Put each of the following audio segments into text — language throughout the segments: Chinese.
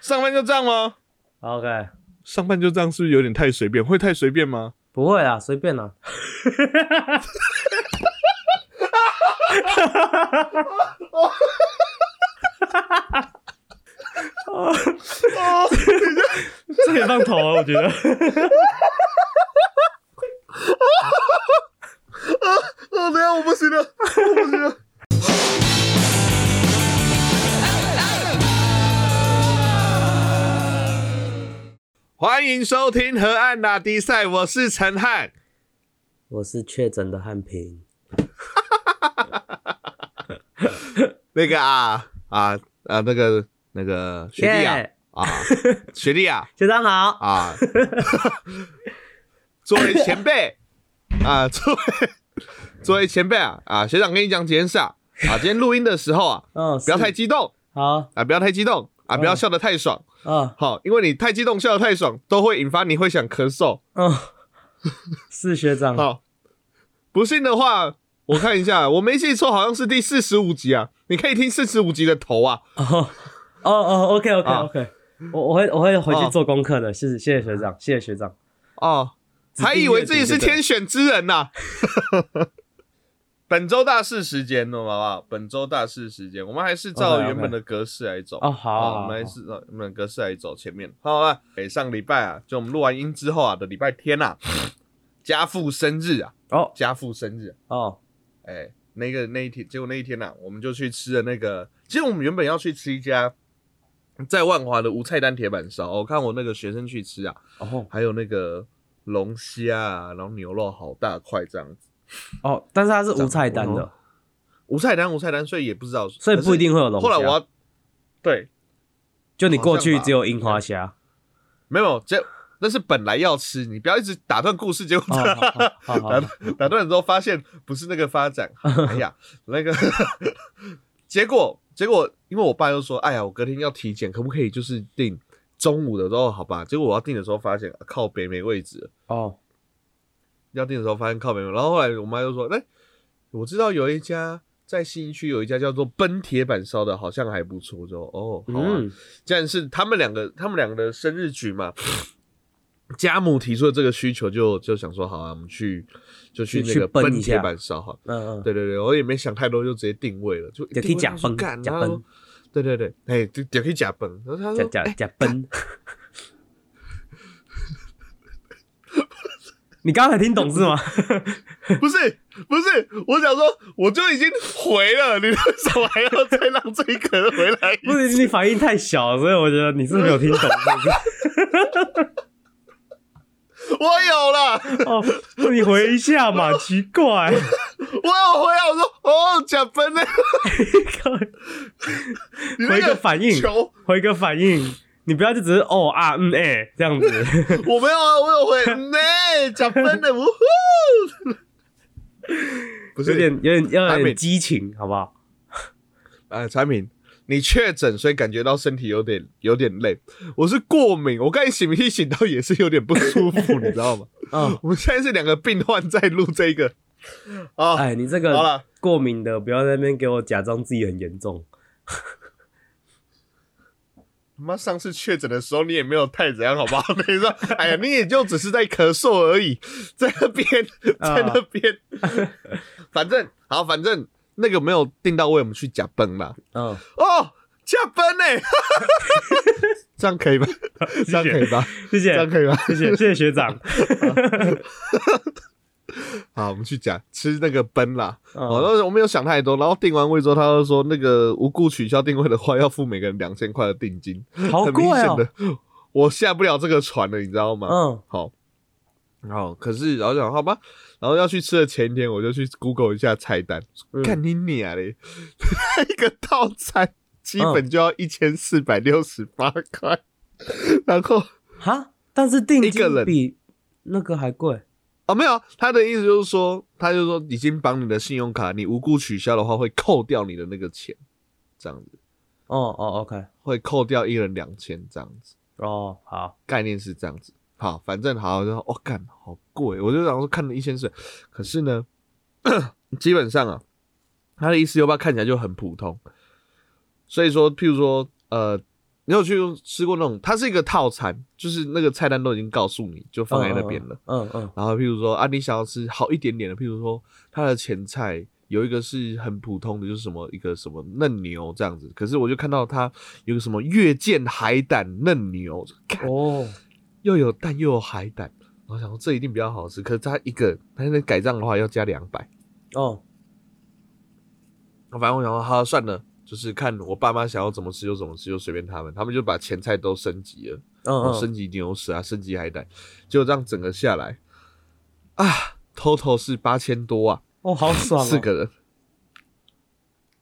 上班就这样吗？OK，上班就这样是不是有点太随便？会太随便吗？不会啊，随便啊。哦，这可以放头啊，我觉得。哦，等一下我不行了，我不行了。欢迎收听河岸打比赛，我是陈汉。我是确诊的汉平。那个啊啊啊，那个那个学弟啊耶。啊，学弟啊学长好。啊，作为前辈。啊，作为作为前辈啊啊，学长跟你讲几件事啊。啊，今天录音的时候啊，嗯，不要太激动。好。啊，不要太激动。啊，不要笑得太爽，嗯好，因为你太激动笑得太爽，都会引发你会想咳嗽。嗯，是学长。好，不信的话，我看一下，我没记错，好像是第四十五集啊，你可以听四十五集的头啊。哦。哦哦，OK OK 啊。OK，我我会我会回哦去做功课的，谢谢谢谢学长，谢谢学长。哦，还以为自己是天选之人呐、本周大事时间，懂了好不好？本周大事时间，我们还是照原本的格式来走。哦好我们还是照原本的格式来走前面。好啊，哎上礼拜啊，就我们录完音之后啊的礼拜天啊，家父生日啊，哦家父生日，哦，哎、那个那一天，结果那一天呢、啊，我们就去吃了那个，其实我们原本要去吃一家在万华的无菜单铁板烧，我看我那个学生去吃啊，哦还有那个龙虾啊，然后牛肉好大块这样子，哦，但是它是无菜单哦的，无菜单无菜单，所以也不知道，所以不一定会有龙虾。后来我要对，就你过去只有樱花虾。没有这那是本来要吃，你不要一直打断故事，结果打，打断了之后发现不是那个发展，哎呀，那个结 果结果，因为我爸又说，哎呀，我隔天要体检，可不可以就是订中午的时候？好吧，结果我要订的时候发现、啊靠北没位置，哦要订的时候发现靠北没，然后后来我妈就说，哎、我知道有一家在信义区有一家叫做奔铁板烧的，好像还不错，我就哦，好啊，嗯既然是他们两个，他们两个的生日局嘛，家母提出的这个需求就，就想说，好啊，我们去就去那个奔铁板烧哈。嗯嗯，对对对，我也没想太多，就直接定位了，就就可以假崩就说干，假然后崩对对对，哎，就就可以假崩。然后他假说，假，假假奔。你刚才听懂是吗？不是不是，我想说，我就已经回了，你为什么还要再让这一个人回来一不是你反应太小，所以我觉得你是没有听懂。是不是 我有了，哦，你回一下嘛，奇怪。我有回啊，我说哦，假分呢，回个反应球回个反应，你不要就只是哦啊嗯哎、这样子。我没有啊，我有回，呢，假崩的，呜呼，不是有点有点要有点激情，好不好？哎，产品，你确诊，所以感觉到身体有点有点累。我是过敏，我刚才醒一醒到也是有点不舒服，你知道吗？啊，我们现在是两个病患在录这个啊。哎，你这好个了，过敏的，不要在那边给我假装自己很严重。他妈上次确诊的时候你也没有太怎样，好不好？你说，哎呀，你也就只是在咳嗽而已，在那边，在那边，反正好，反正那个没有定到位，我们去假崩吧。嗯，哦，假崩呢？这样可以吧？这样可以吧？谢谢这样可以吧？谢谢谢谢学长。好，我们去讲吃那个奔啦。嗯。哦，那我没有想太多，然后定完位之后，他就说那个无故取消定位的话，要付每个人两千块的定金，好贵很明显哦。的，我下不了这个船了，你知道吗？嗯，好，然后可是然后讲好吧，然后要去吃的前一天，我就去 Google 一下菜单，嗯。看你娘嘞，一个套餐基嗯。本就要一千四百六十八块，然后哈，但是定金比那个还贵。哦，没有啊，他的意思就是说，他就说已经绑你的信用卡，你无故取消的话会扣掉你的那个钱，这样子。哦哦，OK，会扣掉一人两千这样子，哦好，概念是这样子。好，反正好，我就说哦，干好贵，我就想说看了一千四，可是呢，基本上啊，他的意思又把看起来就很普通，所以说，譬如说，呃，你有去吃过那种？它是一个套餐，就是那个菜单都已经告诉你，就放在那边了。嗯嗯然后譬如说啊，你想要吃好一点点的，譬如说它的前菜有一个是很普通的，就是什么一个什么嫩牛这样子。可是我就看到它有个什么月见海胆嫩牛，哦，又有蛋又有海胆，我想说这一定比较好吃。可是它一个它那改账的话要加两百，哦，反正我想说好算了，就是看我爸妈想要怎么吃就怎么吃，就随便他们。他们就把前菜都升级了。嗯嗯，哦升级牛舌啊，升级海胆，就这样整个下来啊，total 是八千多啊，哦，好爽哦，四个人，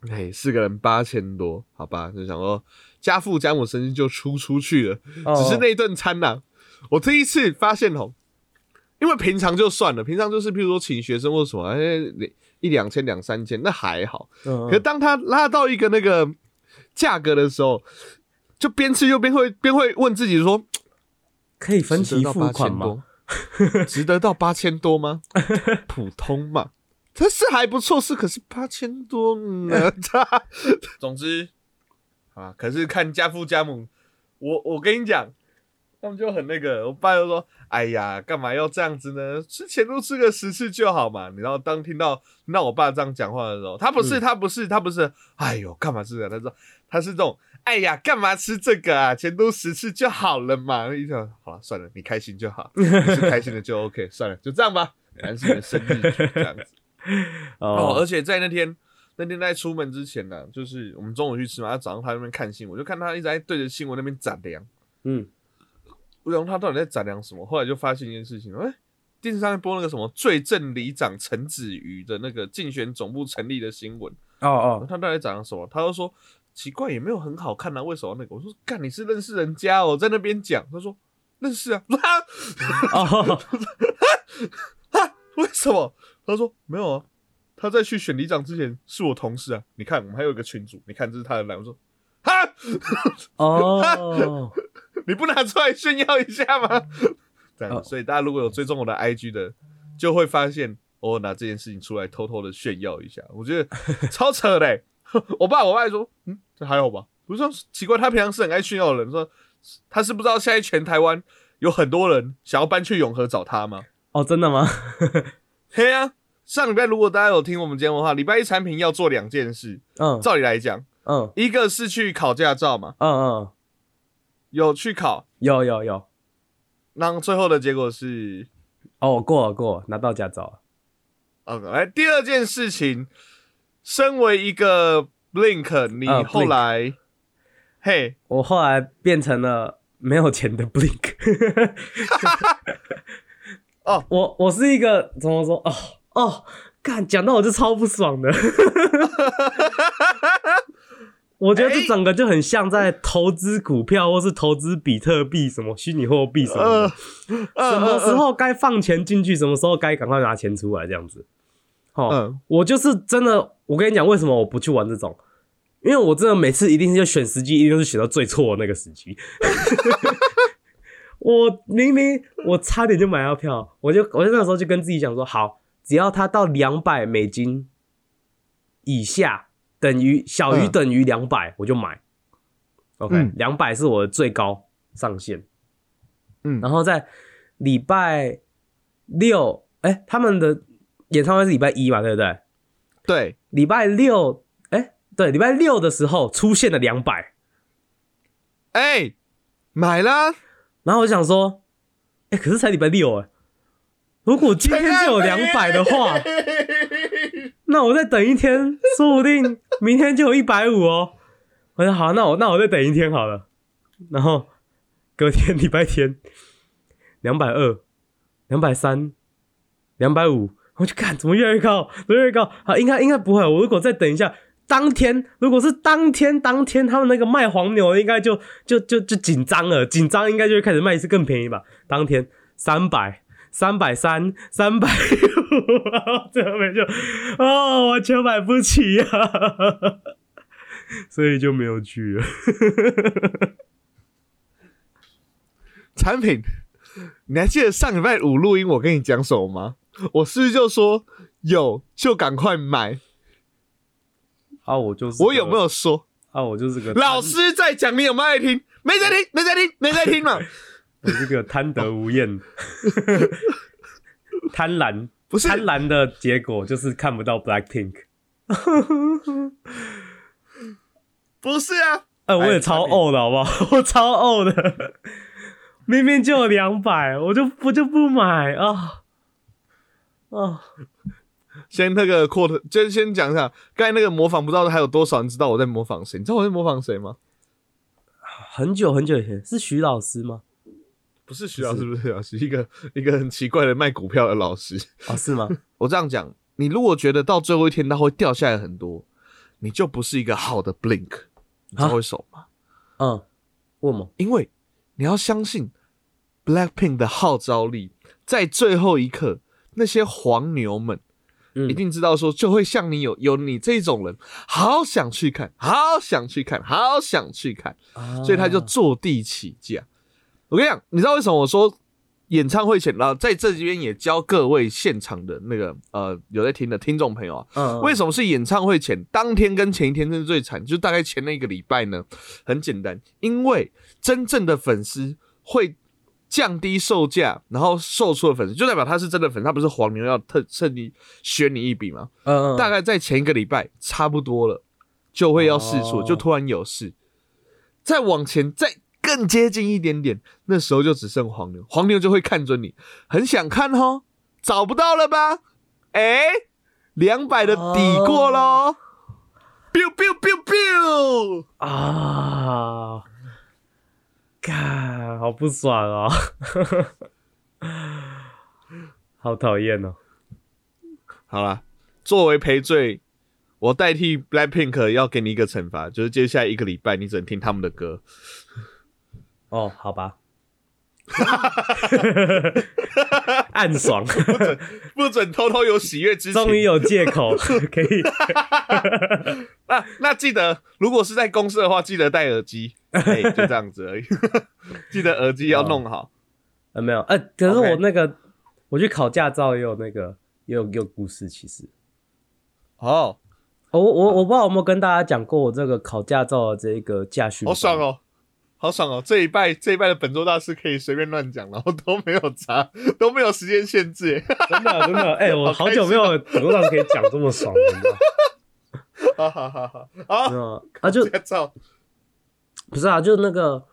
哎，四个人八千多，好吧，就想说家父家母生日就出出去了，哦，只是那顿餐呐、我第一次发现哦，因为平常就算了，平常就是譬如说请学生或什么，哎，一两千两三千那还好，嗯，嗯可是当他拉到一个那个价格的时候，就边吃又边会边会问自己说。可以分期付款吗？多？值得到八千多吗？普通嘛，这是还不错，是可是八千多呢。总之啊，可是看家父家母，我我跟你讲，他们就很那个，我爸就说：“哎呀，干嘛要这样子呢？吃前都吃个十次就好嘛。”你知道，当听到听到我爸这样讲话的时候，他不是、嗯他不是他不是，哎呦，干嘛吃这个？他说他是这种，哎呀，干嘛吃这个啊？前都十次就好了嘛。一想，好了，算了，你开心就好，你是开心的就 OK，算了，就这样吧。男生的生日局这样子。哦，而哦，且在那天那天在出门之前呢、就是我们中午去吃嘛，他早上他在那边看新闻，我就看他一直在对着新闻那边展量，嗯，我想他到底在展量什么？后来就发现一件事情，哎、电视上面播那个什么最正里长陈子瑜的那个竞选总部成立的新闻，哦哦，他到底在展量什么？他就说奇怪，也没有很好看啊，为什么那个？我说干，你是认识人家哦，在那边讲，他说认识啊，我说啊哦，啊，为什么？他说没有啊，他在去选里长之前是我同事啊。你看，我们还有一个群主，你看这是他的来。我说哈，哦，你不拿出来炫耀一下吗？这样所以大家如果有追踪我的 IG 的，就会发现我拿这件事情出来偷偷的炫耀一下，我觉得 超扯嘞欸、我爸我爸说，嗯，这还好吧？不是说奇怪，他平常是很爱炫耀的人，说他是不知道现在全台湾有很多人想要搬去永和找他吗？哦，真的吗？嘿啊，上礼拜如果大家有听我们节目的话，礼拜一产品要做两件事。嗯照理来讲，嗯。一个是去考驾照嘛，嗯嗯，有去考，有有有，那最后的结果是，哦，我过了过了，拿到驾照了。呃，来第二件事情，身为一个 Blink，你呃后来，嘿，我后来变成了没有钱的 Blink。哦，我我是一个怎么说？哦哦，干讲到我就超不爽的。我觉得这整个就很像在投资股票，或是投资比特币、什么虚拟货币什么什么时候该放钱进去，什么时候该赶快拿钱出来，这样子。哦，嗯我就是真的，我跟你讲，为什么我不去玩这种？因为我真的每次一定是就选时机，一定是选到最错的那个时机。我明明我差点就买到票，我就我就那时候就跟自己讲说，好，只要它到两百美金以下，等于小于嗯等于两百、我就买。OK，嗯两百、是我的最高上限。嗯然后在礼拜六，哎、他们的演唱会是礼拜一嘛，对不对？对，礼拜六，哎、对，礼拜六的时候出现了两百，哎，买了，然后我想说，哎、可是才礼拜六哎、如果今天就有两百的话，那我再等一天，说不定明天就有一百五哦。我说好，那我那我再等一天好了。然后隔天 礼拜天，两百二、两百三、两百五，我就看怎么越来越高，怎么越来越高。好，应该应该不会。我如果再等一下，当天如果是当天当天他们那个卖黄牛，应该就就就就紧张了，紧张应该就会开始卖一次更便宜吧。当天三百。三百三、三百五，最后面就，哦，完全买不起呀、所以就没有去了。产品，你还记得上礼拜五录音我跟你讲什么吗？我是不是就说有就赶快买？啊，我就是我有没有说？啊？我就是个老师在讲，你有没有爱听？没在听，没在听，没在听嘛。我这个贪得无厌，贪婪不是贪婪的结果就是看不到 Blackpink。不是啊，呃，我也超哎呕的好不好？我超呕的，明明就有两百，我就我就不买啊啊！先那个 quote，先先讲一下，刚才那个模仿不知道还有多少人知道我在模仿谁？你知道我在模仿谁吗？很久很久以前是徐老师吗？不是徐老师，不是徐老师，一个一个很奇怪的卖股票的老师。哦，是吗？我这样讲，你如果觉得到最后一天它会掉下来很多，你就不是一个好的 blink，你知道为什么吗？嗯，为什么？因为你要相信 Blackpink 的号召力，在最后一刻，那些黄牛们嗯一定知道说，就会像你有有你这种人，好想去看，好想去看，好想去看，啊所以他就坐地起价。我跟你讲，你知道为什么我说演唱会前，然后在这边也教各位现场的那个呃有在听的听众朋友啊，嗯，为什么是演唱会前当天跟前一天是最惨？就大概前那一个礼拜呢？很简单，因为真正的粉丝会降低售价，然后售出的粉丝就代表他是真的粉，他不是黄牛要特趁你削你一笔嘛。嗯嗯，大概在前一个礼拜差不多了，就会要试出，哦就突然有事。再往前，再更接近一点点，那时候就只剩黄牛，黄牛就会看准你，很想看哦，找不到了吧？哎、两百的抵过喽、biu biu biu biu，啊，看，好不爽哦，好讨厌哦。好啦，作为赔罪，我代替 Blackpink 要给你一个惩罚，就是接下来一个礼拜你只能听他们的歌。哦，好吧，暗爽，不准偷偷有喜悦之情。终于有借口 可以。那那记得，如果是在公司的话，记得戴耳机。哎、就这样子而已。记得耳机要弄好。呃，没有，呃，可是我那个我去考驾照也有那个也有也有故事，其实。哦，我我我不知道有没有跟大家讲过我这个考驾照的这个驾训，好爽！哦，好爽哦！这一拜这一拜的本周大师可以随便乱讲，然后都没有查，都没有时间限制。哎真的真的，哎、我好久没有很多上可以讲这么爽的，你知道吗 好好好好好，没有啊，就不是啊，就那个，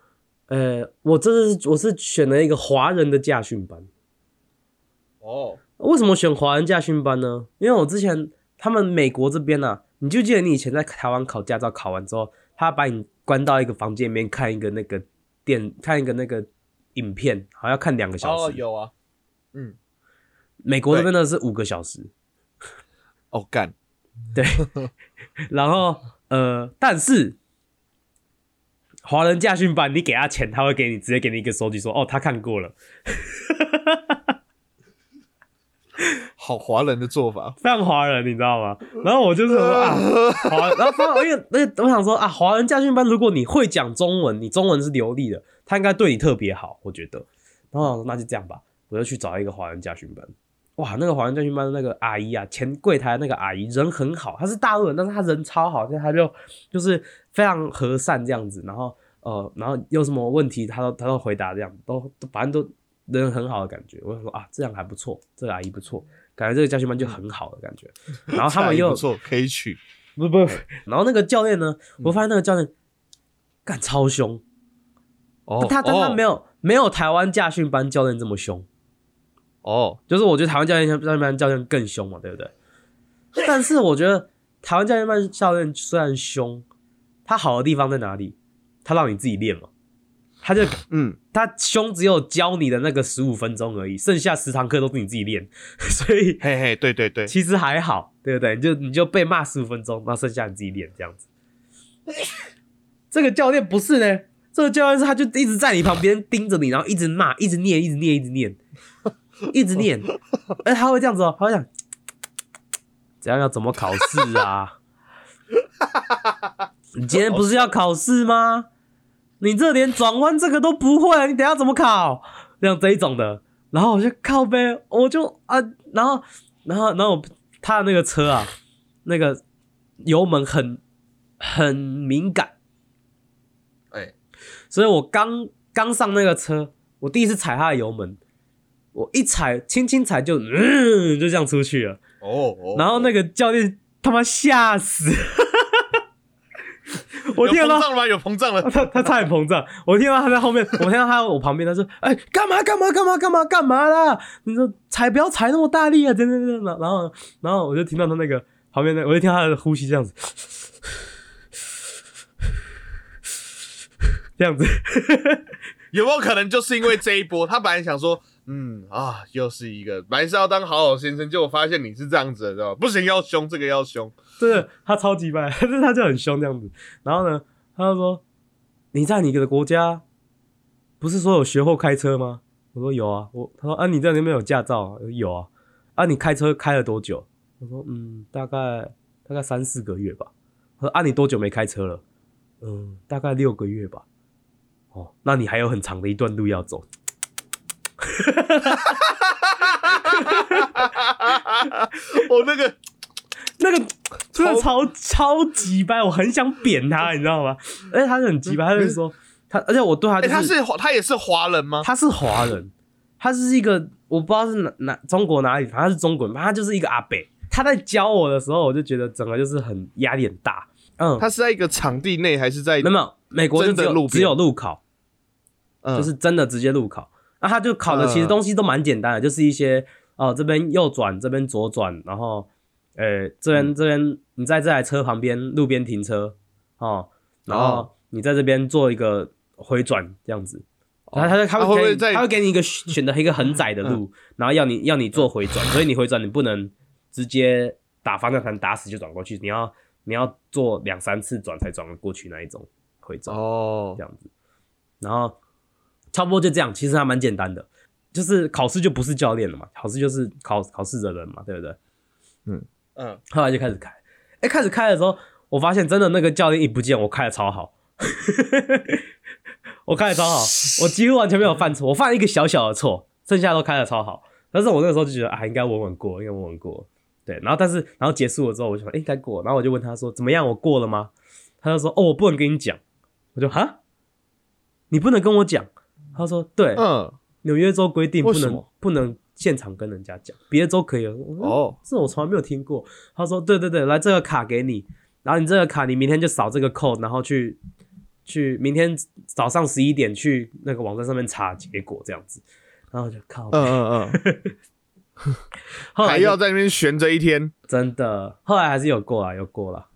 呃，我这是我是选了一个华人的驾训班。哦，为什么选华人驾训班呢？因为我之前他们美国这边啊，你就记得你以前在台湾考驾照考完之后，他把你关到一个房间里面看一个那个电，看一个那个影片，好像要看两个小时。哦有啊，嗯，美国这边的是五个小时，哦干，对。然后呃，但是华人驾训班，你给他钱，他会给你直接给你一个收据说，哦，他看过了。好华人的做法。非常华人，你知道吗？然后我就是说 啊，华，然后因为那我想说啊，华人家训班，如果你会讲中文，你中文是流利的，他应该对你特别好，我觉得。然后我说那就这样吧，我就去找一个华人家训班。哇，那个华人家训班的那个阿姨啊，前柜台那个阿姨人很好，她是大陆人，但是她人超好，所以她就就是非常和善这样子。然后呃，然后有什么问题，她都她都回答这样，都都反正都人很好的感觉。我就说啊，这样还不错，这个阿姨不错，感觉这个家训班就很好的感觉。然后他们 又不错，可以取。不不，然后那个教练呢，我发现那个教练干超凶，哦，他但他没有有没有台湾驾训班教练这么凶，哦，就是我觉得台湾教练教训班教练更凶嘛，对不对？但是我觉得台湾教练班教练虽然凶，他好的地方在哪里？他让你自己练嘛，他就 嗯，他胸只有教你的那个十五分钟而已，剩下十堂课都是你自己练，所以嘿嘿，对对对，其实还好，对不对？你就你就被骂十五分钟，那剩下你自己练这样子。这个教练不是呢，这个教练是他就一直在你旁边盯着你，然后一直骂，一直念，一直念，一直念，一直念。哎，他会这样子哦，他会讲，怎样要怎么考试啊？你今天不是要考试吗？你这连转弯这个都不会，你等下怎么考？像这一种的，然后我就靠呗，我就啊，然后然后然后他的那个车啊，那个油门很很敏感，哎，所以我刚刚上那个车，我第一次踩他的油门，我一踩，轻轻踩就，嗯，就这样出去了。哦哦，然后那个教练他妈吓死，我听到他膨胀了吗？有膨胀了。他他差点膨胀，我听到他在后面，我听到他在我旁边，他说：“哎、干嘛干嘛干嘛干嘛干嘛啦？你说踩不要踩那么大力啊！”真的真的，然后然后我就听到他那个旁边的，我就听到他的呼吸这样子，这样子，有没有可能就是因为这一波，他本来想说，嗯啊，又是一个，本来是要当好好先生，结果发现你是这样子的，知道吧？不行，要凶，这个要凶。真的他超级白，但是他就很凶这样子。然后呢，他就说：“你在你的国家不是说有学后开车吗？”我说：“有啊。”我他说：“啊，你在那边有驾照？”有啊。啊，你开车开了多久？我说：“嗯，大概大概三四个月吧。”他说：“啊，你多久没开车了？”嗯，大概六个月吧。哦，那你还有很长的一段路要走。我那个 那个真的超超级掰，我很想扁他，你知道吗？而且他是很急掰，他就说他，而且我对他、哎、就是他是华他也是华人吗？他是华人，他是一个我不知道是哪哪中国哪里，反正他是中国人，反正他就是一个阿北。他在教我的时候，我就觉得整个就是很压力很大。嗯，他是在一个场地内还是在没有美国就只有只有路考，嗯就是真的直接路考。那他就考的其实东西都蛮简单的，就是一些哦这边右转，这边左转，然后呃这边这边你在这台车旁边路边停车哦，然后哦你在这边做一个回转这样子。然后他就他啊会给他会给你一个选择一个很窄的路，然后要你要你做回转，所以你回转你不能直接打方向盘打死就转过去，你要你要做两三次转才转得过去那一种回转。哦这，样子，然后差不多就这样，其实还蛮简单的，就是考试就不是教练了嘛，考试就是考考试的人嘛，对不对？嗯，后来就开始开，哎、开始开的时候，我发现真的那个教练一不见，我开的超好，我开的超好，我几乎完全没有犯错，我犯了一个小小的错，剩下都开的超好。但是我那个时候就觉得啊，应该稳稳过，应该稳稳过。对，然后但是然后结束了之后，我就想，哎、应该过。然后我就问他说，怎么样？我过了吗？他就说，哦，我不能跟你讲。我就哈，你不能跟我讲。他说，对，嗯，纽约州规定不能不能现场跟人家讲，别的州可以。哦，哦，这我从来没有听过。他说，对对对，来这个卡给你，然后你这个卡你明天就扫这个扣，然后去去明天早上十一点去那个网站上面查结果这样子。然后我就靠，嗯嗯嗯，后来就还要在那边悬着一天。真的，后来还是有过了，有过了。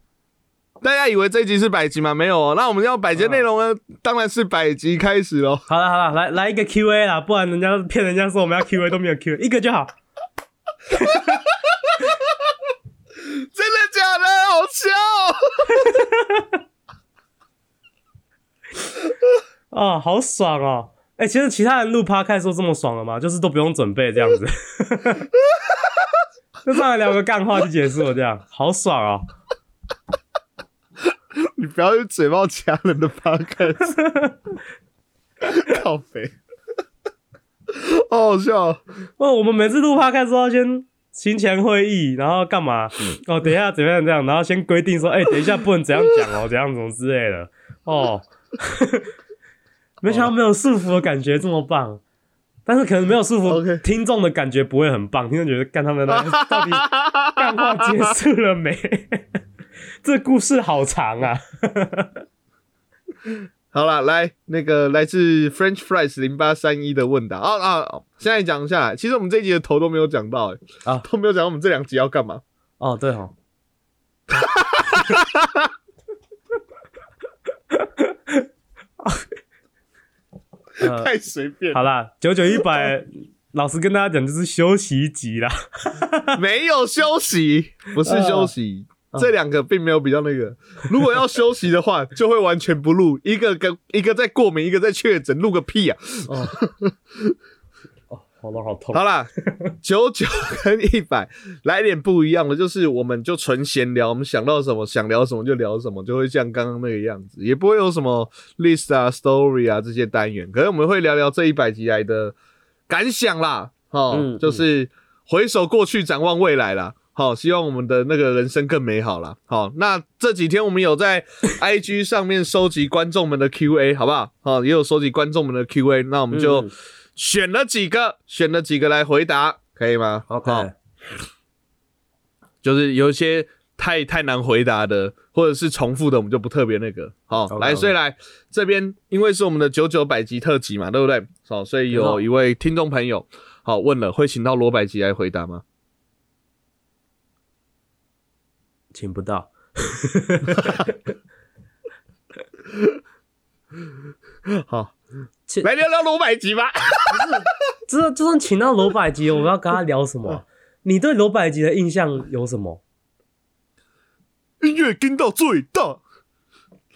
大家以为这一集是百集吗？没有哦。那我们要百集的内容呢？当然是百集开始喽。好了好了，来来一个 Q A 啦，不然人家 骗人家说我们要 Q A 都没有 Q 一个就好。真的假的？好笑哦！哦，好爽哦！哎、其实其他人录 podcast 都这么爽了吗？就是都不用准备这样子，就上来聊个干话就结束了，这样好爽哦！你不要用嘴炮掐人的 podcast，靠背，好好笑哦。哦，我们每次录 podcast 都要先行前会议，然后干嘛？哦，等一下怎么样这样，然后先规定说，哎、等一下不能怎样讲哦，怎样怎么之类的。哦，没想到没有束缚的感觉这么棒，但是可能没有束缚 OK 听众的感觉不会很棒，听众觉得干他们那到底干话结束了没？这故事好长啊！好了，来那个来自 French Fries 零八三一的问答啊啊！啊现在讲下来，其实我们这一集的头都没有讲到、欸，啊都没有讲我们这两集要干嘛。哦，对哦。呃，太随便，好啦，九九一百，老实跟大家讲，就是休息一集啦。没有休息，不是休息。这两个并没有比较那个，如果要休息的话，就会完全不录，一个跟一个在过敏，一个在确诊，录个屁啊！哦，哦，好了，好痛。好啦，九九跟一百来点不一样的，就是我们就纯闲聊，我们想到什么想聊什么就聊什么，就会像刚刚那个样子，也不会有什么 list 啊、story 啊这些单元，可是我们会聊聊这一百集来的感想啦，哦，嗯就是回首过去，展望未来啦。好，希望我们的那个人生更美好啦。好，那这几天我们有在 IG 上面收集观众们的 Q&A，好不好？好，也有收集观众们的 Q&A，那我们就嗯选了几个，选了几个来回答，可以吗 OK，好就是有一些太太难回答的，或者是重复的，我们就不特别那个。好来所以来这边，因为是我们的九九百集特辑嘛，对不对？好，所以有一位听众朋友，好问了，会请到罗百吉来回答吗？请不到。好请，来聊聊罗百吉吧。这就算请到罗百吉，我们要跟他聊什么？你对罗百吉的印象有什么？音乐跟到最大，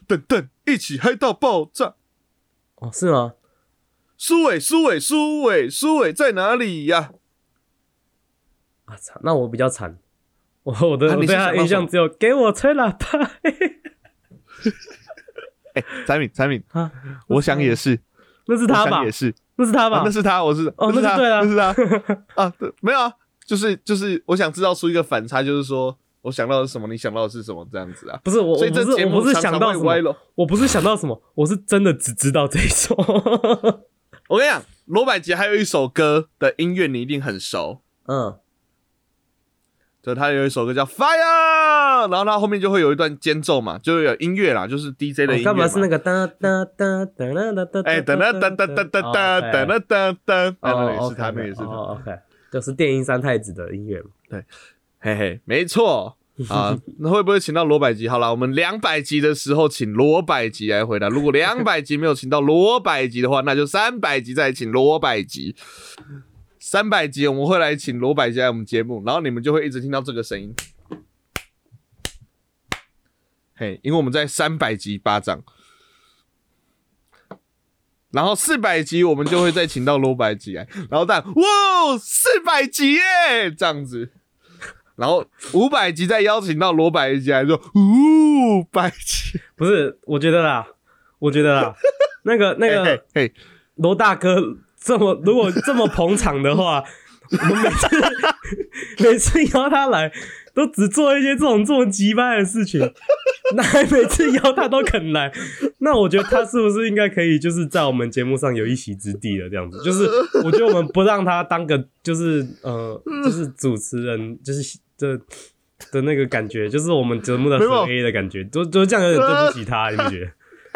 等等，一起嗨到爆炸。哦，是吗？苏伟，苏伟，苏伟，苏伟在哪里呀、啊操，那我比较惨，我我的、啊我对他的印象只有给我吹喇叭 哎、产品，产品，啊，我想也是，那是他吧也？是。那是他吧？啊，那是他，我是哦那是他，那那是他 啊，对，没有啊，就是就是，我想制造出一个反差，就是说我想到的是什么，你想到的是什么，这样子啊。不是我，所以这我不是节目不是想到什么，楼。我不是想到什么，我是真的只知道这一首。我跟你讲，罗百吉还有一首歌的音乐你一定很熟，嗯，就他有一首歌叫 Fire，然后他后面就会有一段间奏嘛，就有音乐啦，就是 DJ 的音乐干嘛是那个哒哒哒哒哒哒哒？哎，等等等等等等等等等等等，哎，那哦也是他那也是他。哦，OK，就是电音三太子的音乐嘛。嘿嘿，没错啊。那会不会请到罗百吉？好了，我们两百集的时候请罗百吉来回答。如果两百集没有请到罗百吉的话，那就三百集再请罗百吉。三百集我们会来请罗百吉来我们节目，然后你们就会一直听到这个声音。嘿，因为我们在三百集巴掌，然后四百集我们就会再请到罗百吉来，然后但哇四百集耶这样子，然后五百集再邀请到罗百吉来说五百集，不是，我觉得啦，我觉得啦，那个那 嘿个嘿嘿，罗大哥这么如果这么捧场的话，我们每次 每次邀他来，都只做一些这种这么鸡巴的事情，那还每次邀他都肯来，那我觉得他是不是应该可以就是在我们节目上有一席之地了？这样子，就是我觉得我们不让他当个就是呃就是主持人，就是这。的那个感觉，就是我们节目的 A 的感觉，都都这样有点对不起他，你不觉得？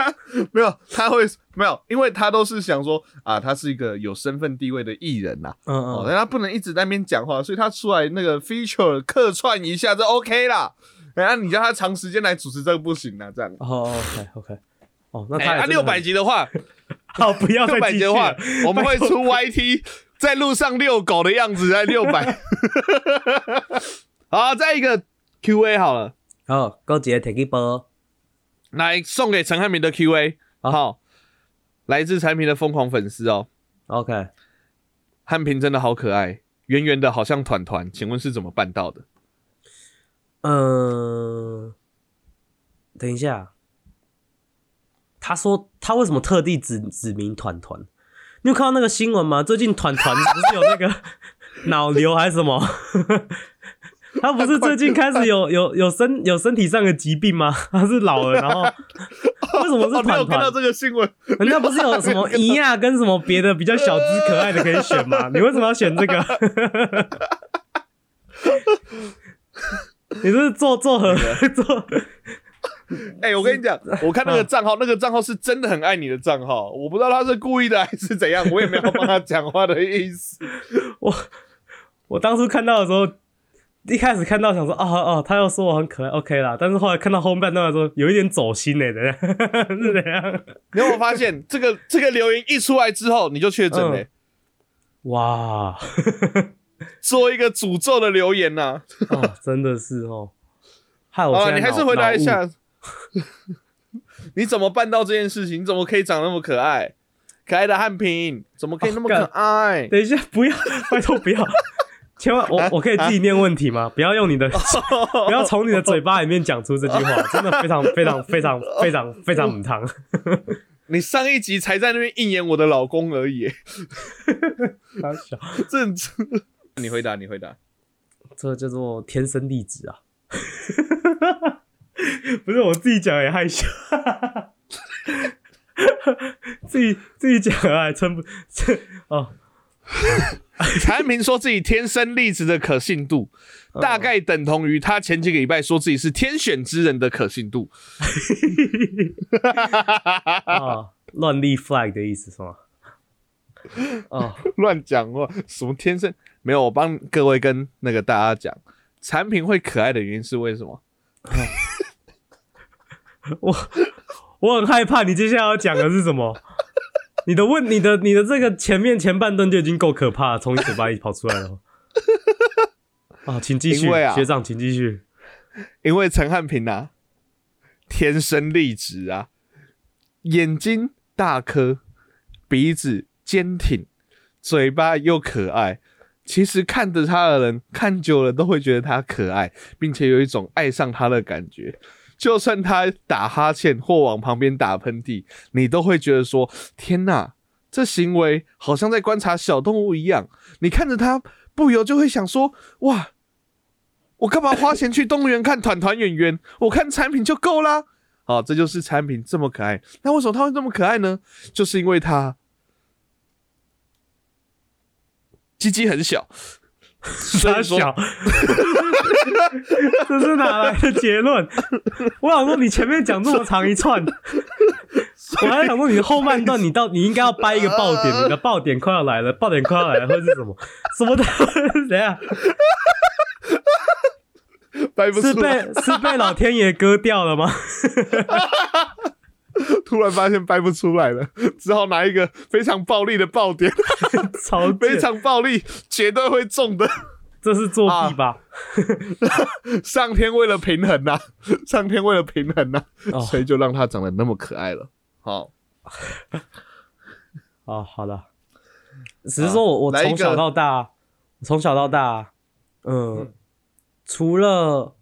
没有他会没有，因为他都是想说啊，他是一个有身份地位的艺人呐、嗯哦，嗯，但他不能一直在那边讲话，所以他出来那个 feature 客串一下就 OK 啦。然后你叫他长时间来主持这个不行啊，这样。哦，OK OK，哦，那哎，他六百很集的话，好，不要六再继续百集的话。我们会出 YT 在路上遛狗的样子，在六百。好，再一个 QA 好了，好，高杰 take 一波。来送给陈汉明的 QA，好好，来自产品的疯狂粉丝哦，OK，汉平真的好可爱，圆圆的好像团团，请问是怎么办到的？嗯，等一下，他说他为什么特地指指名团团？你有看到那个新闻吗？最近团团不是有那个 脑瘤还是什么？他不是最近开始有有有身有身体上的疾病吗？他是老了，然后为什么是团团看到？这个新闻？人家不是有什么一亚跟什么别的比较小只可爱的可以选吗？你为什么要选这个？你是做做何做哎、我跟你讲，我看那个账号，那个账号是真的很爱你的账号，我不知道他是故意的还是怎样，我也没有帮他讲话的意思。我当初看到的时候，一开始看到想说哦哦，他又说我很可爱，OK 啦。但是后来看到后半段的时候，有一点走心呢、欸，是怎样？你有没有发现，这个这个留言一出来之后，你就确诊了、嗯哇，做一个诅咒的留言呐、哦，真的是哦。害我好了，现在脑你还是回答一。下，你怎么办到这件事情？你怎么可以长那么可爱？可爱的汉平怎么可以那么可哦爱雾？等一下，不要，拜托不要，千万我我可以自己念问题吗？不要用你的，不要从你的嘴巴里面讲出这句话，真的非常非常非常非常非常母汤。你上一集才在那边应演我的老公而已，傻小这你回答，你回答。这叫做天生丽质啊。不是我自己讲也害羞，自己自己讲还撑不撑哦。产品说自己天生丽质的可信度，大概等同于他前几个礼拜说自己是天选之人的可信度。啊，乱立 flag 的意思是吗？哦，乱讲话，什么天生没有？我帮各位跟那个大家讲，产品会可爱的原因是为什么？我我很害怕，你接下来要讲的是什么？你的问，你的你的这个前面前半段就已经够可怕，从你嘴巴里跑出来了。啊，请继续，学长，请继续。因为陈汉平啊，天生丽质啊，眼睛大颗，鼻子坚挺，嘴巴又可爱。其实看着他的人，看久了都会觉得他可爱，并且有一种爱上他的感觉。就算他打哈欠或往旁边打喷嚏，你都会觉得说：“天哪，这行为好像在观察小动物一样。”你看着他，不由就会想说：“哇，我干嘛花钱去动物园看团团圆圆？我看产品就够啦。”好，这就是产品这么可爱。那为什么他会这么可爱呢？就是因为他鸡鸡很小。傻小，这是哪来的结论？我想说，你前面讲这么长一串，我还想说，你后半段你到你应该要掰一个爆点，你的爆点快要来了，爆点快要来了，或者是什么什么的？谁啊？掰不出是被是被老天爷割掉了吗？突然发现掰不出来了，只好拿一个非常暴力的爆点，超非常暴力，绝对会中的。这是作弊吧？上天为了平衡呐，上天为了平衡呐，所以就让它长得那么可爱了。好，哦，好了，只是说我我从小到大，从小到大，嗯，除了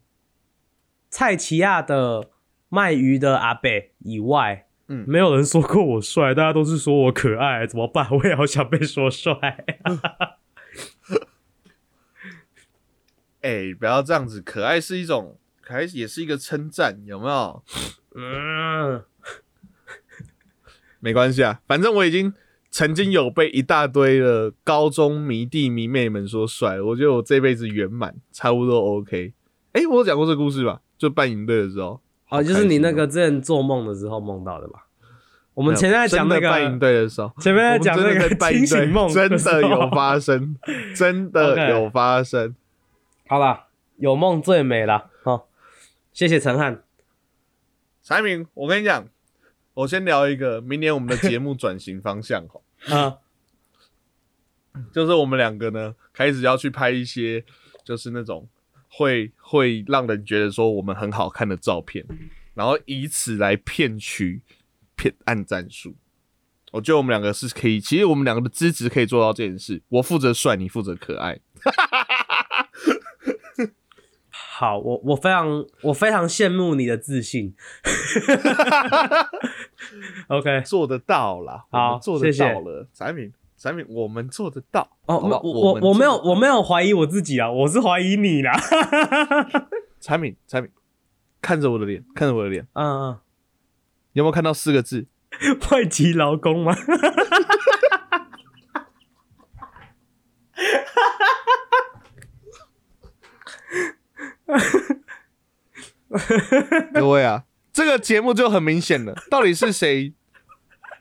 蔡奇亚的。卖鱼的阿贝以外，嗯，没有人说过我帅，大家都是说我可爱，怎么办？我也好想被说帅。哎，不要这样子，可爱是一种，可爱也是一个称赞，有没有？嗯，没关系啊，反正我已经曾经有被一大堆的高中迷弟迷妹们说帅，我觉得我这辈子圆满，差不多 OK。哎，我有讲过这故事吧？就办营队的时候。哦，就是你那个之前做梦的时候梦到的吧？我们前面在讲那个拜营队的时候，前面在讲那个 清醒梦，真的有发生，真的有发生。好了，有梦最美了。好，谢谢陈汉。柴明，我跟你讲，我先聊一个明年我们的节目转型方向哈。啊，就是我们两个呢，开始要去拍一些，就是那种。会会让人觉得说我们很好看的照片，然后以此来骗取骗按战术。我觉得我们两个是可以，其实我们两个的资质可以做到这件事。我负责帅，你负责可爱。好，我我非常我非常羡慕你的自信。OK，做得到了，好，做得到了，产品。产品我们做得到哦，我我我没有我没有怀疑我自己啊，我是怀疑你啦。产品产品，看着我的脸，看着我的脸，嗯嗯，有没有看到四个字？外籍劳工吗？各位啊，这个节目就很明显了，到底是谁？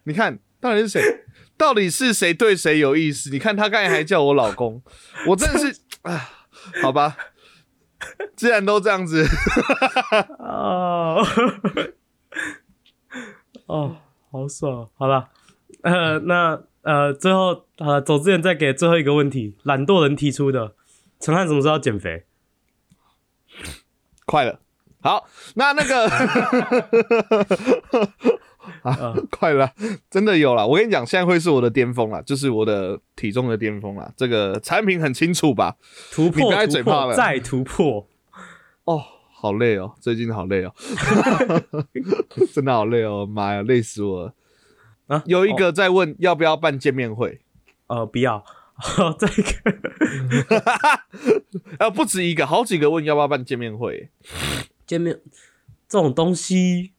你看，到底是谁？到底是谁对谁有意思？你看他刚才还叫我老公，我真的是啊，好吧，既然都这样子，哦，哦，好爽，好了，呃，那呃，最后呃，走之前再给最后一个问题，懒惰人提出的，陈汉什么时候要减肥？快了，好，那那个。啊，快了，真的有了。我跟你讲，现在会是我的巅峰了，就是我的体重的巅峰了。这个产品很清楚吧？突破，突破，再突破。哦，好累哦，最近好累哦，真的好累哦，妈呀，累死我了。啊，有一个在问要不要办见面会？呃，不要。好，再一个 呃，不止一个，好几个问要不要办见面会。见面这种东西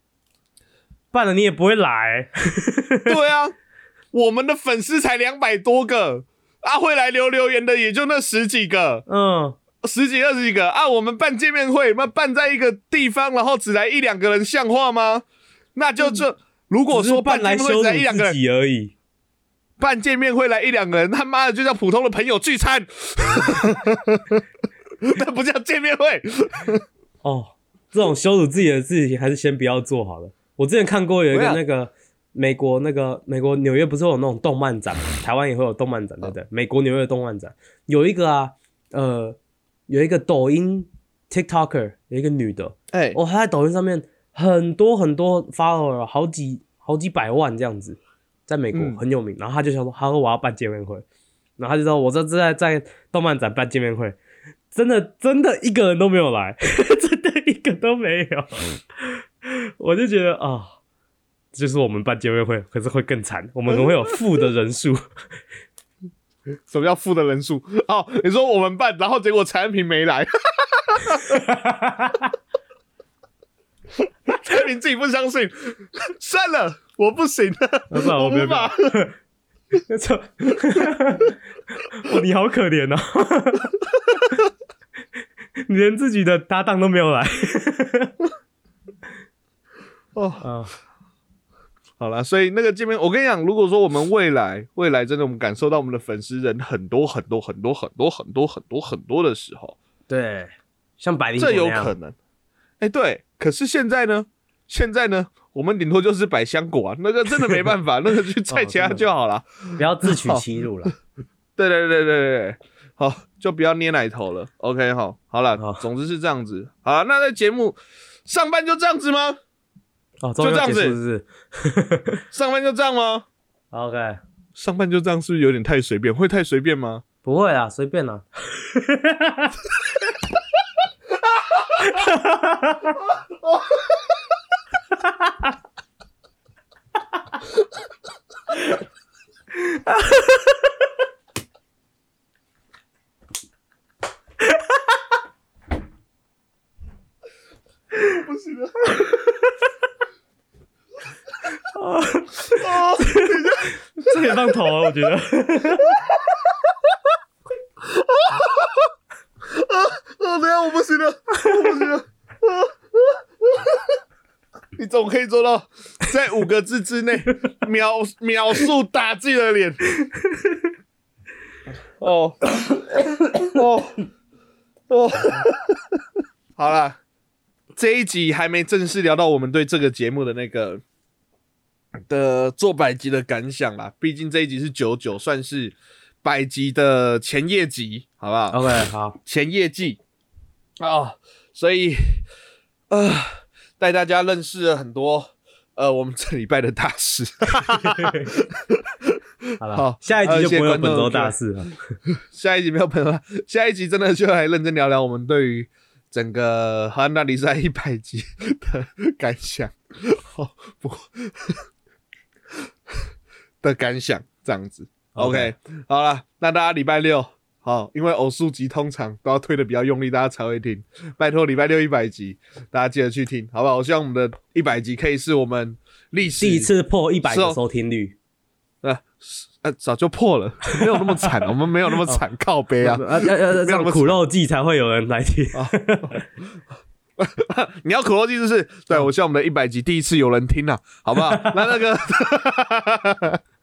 办了你也不会来，对啊，我们的粉丝才两百多个，啊，会来留留言的也就那十几个，嗯，十几二十几个啊。我们办见面会，那办在一个地方，然后只来一两个人，像话吗？那就这，如果说办来见面会羞辱只来一两个人，自己而已。办见面会来一两个人，他妈的就叫普通的朋友聚餐，那不叫见面会。哦，这种羞辱自己的事情还是先不要做好了。我之前看过有一个那个美国那个美国纽约不是有那种动漫展吗，台湾也会有动漫展，对不对？美国纽约的动漫展有一个啊，呃，有一个抖音 TikToker 有一个女的，哎、哦，她在抖音上面很多很多 follower，好几好几百万这样子，在美国嗯很有名。然后她就想说，她说我要办见面会，然后她就说我这这在在动漫展办见面会，真的真的一个人都没有来，真的一个都没有。我就觉得啊、这就是我们办见面会，可是会更惨，我们可能会有负的人数。什么叫负的人数？哦，你说我们办，然后结果产品没来，产品自己不相信，算了，我不行了，没有无法。你好可怜哦，你 连自己的搭档都没有来哦，啊！好了，所以那个见面，我跟你讲，如果说我们未来未来真的我们感受到我们的粉丝人很多很多很多很多很多很多很多的时候，对，像百灵这有可能。哎、对，可是现在呢？现在呢？我们顶多就是百香果啊，那个真的没办法，那个去菜其他就好了。不要自取其辱了。对对对对对对，好，就不要捏奶头了。OK，好，好了好，总之是这样子。好了，那在节目上班就这样子吗？哦，就这样子是不是 上班就这样吗？？OK，上班就这样是不是有点太随便？会太随便吗？不会啊，随便啊。不行了，啊这可以放头啊，我觉得。啊啊，等下我不行了，我不行了。啊啊啊你总可以做到在五个字之内秒秒速打自己的脸。哦哦哦，好了，这一集还没正式聊到我们对这个节目的那个的做百集的感想啦。毕竟这一集是九九，算是百集的前夜集，好不好？OK，好，前业绩啊、所以呃，带大家认识了很多呃我们这礼拜的大事。好了，好下一集就不会有本周大事了。下一集没有朋友，下一集真的就来认真聊聊我们对于整个哈纳比赛一百集的感想。哦，不过的感想这样子。OK，, 好了，那大家礼拜六好，因为偶数集通常都要推的比较用力，大家才会听。拜托，礼拜六一百集，大家记得去听，好不好？我希望我们的一百集可以是我们历史第一次破一百的收听率呃呃早就破了，没有那么惨，我们没有那么惨，靠背啊。啊，要要要苦肉计才会有人来听。你要苦肉计就是，对我希望我们的一百集第一次有人听啊，好不好？那那个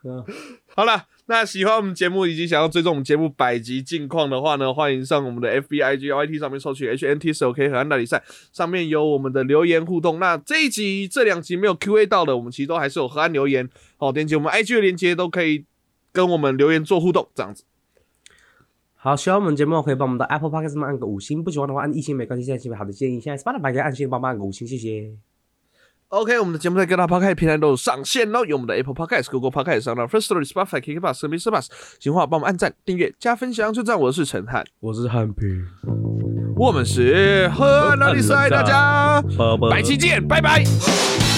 嗯，好了，那喜欢我们节目以及想要追踪我们节目百集近况的话呢，欢迎上我们的 FB、IG、YT 上面搜取 HNT 手 K 和安大比赛，上面有我们的留言互动。那这一集、这两集没有 QA 到的，我们其实都还是有河岸留言，好，点击我们 IG 的链接都可以跟我们留言做互动，这样子。好，喜欢我们节目可以帮我们到 Apple Podcast 上面按个五星，不喜欢的话按一星没关系，现在是好的建议。现在 Spotify 可以按星帮忙按个五星，谢谢。OK，我们的节目在各大 Podcast 平台都有上线喽，有我们的 Apple Podcast、Google Podcast、上到 First Story、Spotify、KK Bus 和 Mr. Bus，喜欢的话帮我们按赞、订阅、加分享，就这样。我是陈汉，我是汉平，我们是河岸拉力赛，大家拜拜百期见，拜拜。